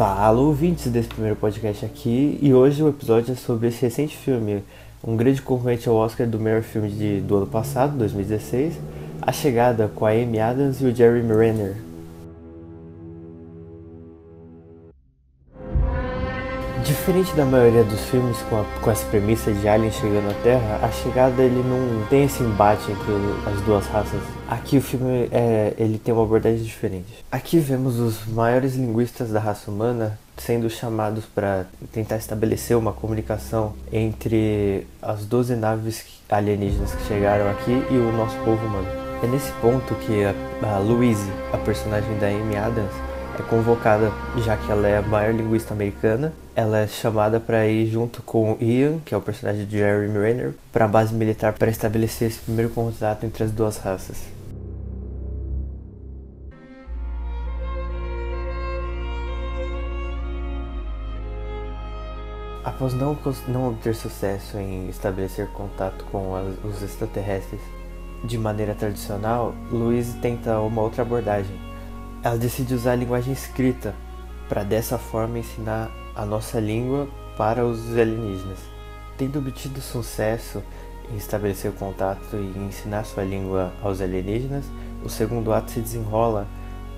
Fala ouvintes desse primeiro podcast aqui e hoje o episódio é sobre esse recente filme, um grande concorrente ao Oscar do melhor filme de, do ano passado, 2016, A Chegada com a Amy Adams e o Jeremy Renner. Diferente da maioria dos filmes com, a, com essa premissa de alien chegando à Terra, a chegada ele não tem esse embate entre as duas raças. Aqui o filme é, ele tem uma abordagem diferente. Aqui vemos os maiores linguistas da raça humana sendo chamados para tentar estabelecer uma comunicação entre as 12 naves alienígenas que chegaram aqui e o nosso povo humano. É nesse ponto que a, a Louise, a personagem da Amy Adams, é convocada, já que ela é a maior linguista americana, ela é chamada para ir junto com Ian, que é o personagem de Jeremy Renner, para a base militar para estabelecer esse primeiro contato entre as duas raças. Após não, não obter sucesso em estabelecer contato com as, os extraterrestres de maneira tradicional, Louise tenta uma outra abordagem. Ela decide usar a linguagem escrita para dessa forma ensinar a nossa língua para os alienígenas. Tendo obtido sucesso em estabelecer contato e ensinar sua língua aos alienígenas, o segundo ato se desenrola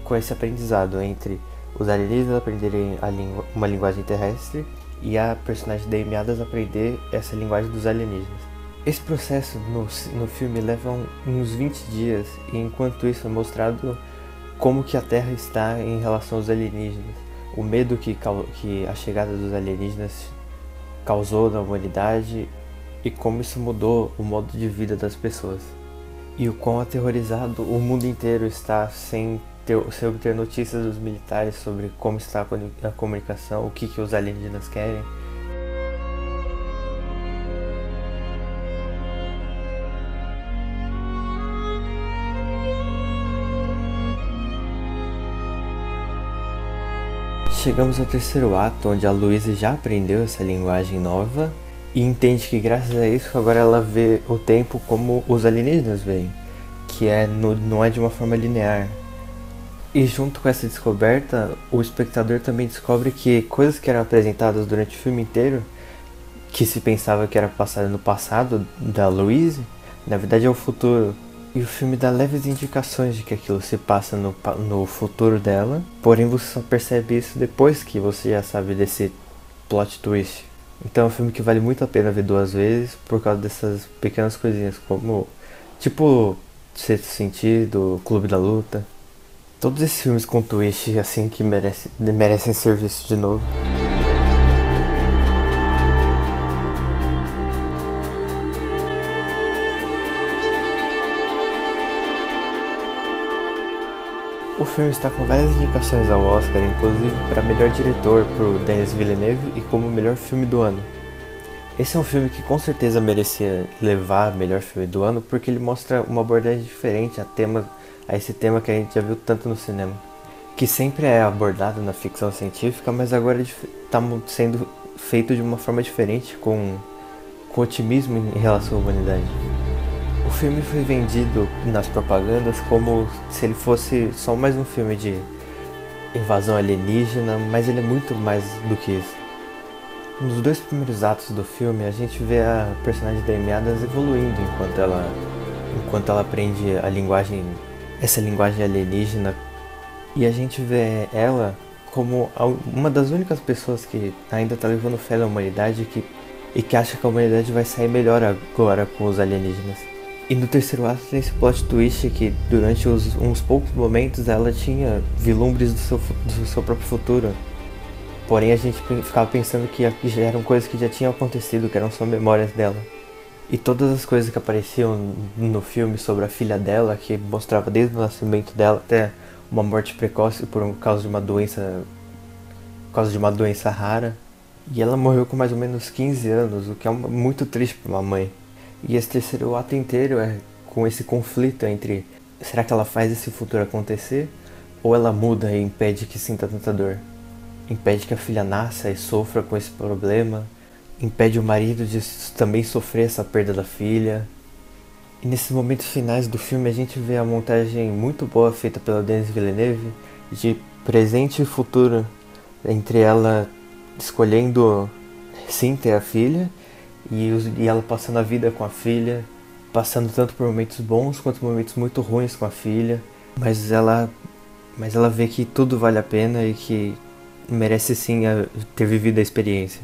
com esse aprendizado entre os alienígenas aprenderem língua, uma linguagem terrestre e a personagem da Amy Adams aprender essa linguagem dos alienígenas. Esse processo no, no filme leva uns 20 dias e enquanto isso é mostrado como que a Terra está em relação aos alienígenas o medo que, que a chegada dos alienígenas causou na humanidade e como isso mudou o modo de vida das pessoas. E o quão aterrorizado o mundo inteiro está sem, ter, sem obter notícias dos militares sobre como está a comunicação, o que, que os alienígenas querem Chegamos ao terceiro ato, onde a Luísa já aprendeu essa linguagem nova e entende que graças a isso agora ela vê o tempo como os alienígenas veem, que é no, não é de uma forma linear. E junto com essa descoberta, o espectador também descobre que coisas que eram apresentadas durante o filme inteiro, que se pensava que era passado no passado da Louise, na verdade é o futuro. E o filme dá leves indicações de que aquilo se passa no, no futuro dela, porém você só percebe isso depois que você já sabe desse plot twist. Então é um filme que vale muito a pena ver duas vezes por causa dessas pequenas coisinhas, como tipo Sexto Sentido, Clube da Luta. Todos esses filmes com twist assim que merece, merecem ser vistos de novo. O filme está com várias indicações ao Oscar, inclusive para melhor diretor por Denis Villeneuve e como melhor filme do ano. Esse é um filme que com certeza merecia levar melhor filme do ano porque ele mostra uma abordagem diferente a, tema, a esse tema que a gente já viu tanto no cinema, que sempre é abordado na ficção científica, mas agora está sendo feito de uma forma diferente, com, com otimismo em relação à humanidade. Filme foi vendido nas propagandas como se ele fosse só mais um filme de invasão alienígena, mas ele é muito mais do que isso. Nos dois primeiros atos do filme, a gente vê a personagem da Amy Adams evoluindo enquanto ela, enquanto ela aprende a linguagem, essa linguagem alienígena, e a gente vê ela como uma das únicas pessoas que ainda está levando fé na humanidade que, e que acha que a humanidade vai sair melhor agora com os alienígenas. E no terceiro ato tem esse plot twist que durante os, uns poucos momentos ela tinha vilumbres do seu, do seu próprio futuro. Porém a gente ficava pensando que já eram coisas que já tinham acontecido, que eram só memórias dela. E todas as coisas que apareciam no filme sobre a filha dela, que mostrava desde o nascimento dela até uma morte precoce por causa de uma doença por causa de uma doença rara. E ela morreu com mais ou menos 15 anos, o que é muito triste para uma mãe. E esse terceiro ato inteiro é com esse conflito entre será que ela faz esse futuro acontecer ou ela muda e impede que sinta tanta dor? Impede que a filha nasça e sofra com esse problema, impede o marido de também sofrer essa perda da filha. E nesses momentos finais do filme a gente vê a montagem muito boa feita pela Denis Villeneuve de presente e futuro entre ela escolhendo sim ter a filha e, e ela passando a vida com a filha, passando tanto por momentos bons quanto momentos muito ruins com a filha, mas ela mas ela vê que tudo vale a pena e que merece sim ter vivido a experiência.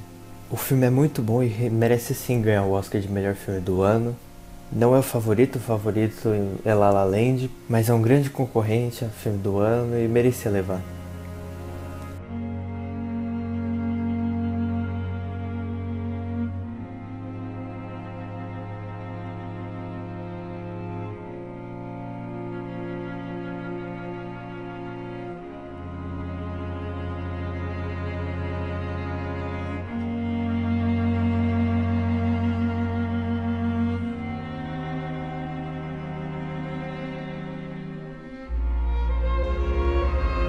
O filme é muito bom e merece sim ganhar o Oscar de melhor filme do ano. Não é o favorito, o favorito é La La Land, mas é um grande concorrente ao filme do ano e merecia levar.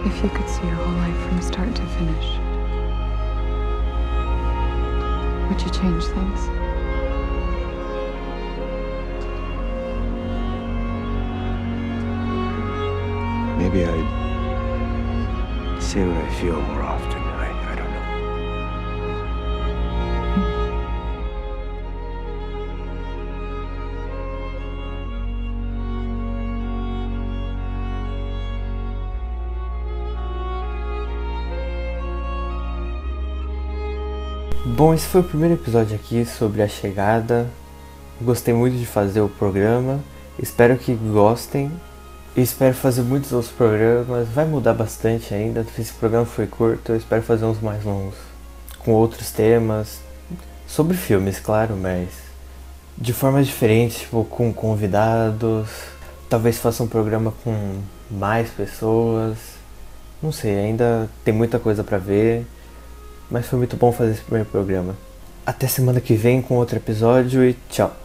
If you could see your whole life from start to finish, would you change things? Maybe I'd say what I feel more often. Bom, esse foi o primeiro episódio aqui sobre a chegada. Gostei muito de fazer o programa. Espero que gostem. Espero fazer muitos outros programas. Vai mudar bastante ainda. Esse programa foi curto. Eu espero fazer uns mais longos. Com outros temas. Sobre filmes, claro, mas de formas diferentes, tipo com convidados. Talvez faça um programa com mais pessoas. Não sei, ainda tem muita coisa pra ver. Mas foi muito bom fazer esse primeiro programa. Até semana que vem com outro episódio e tchau.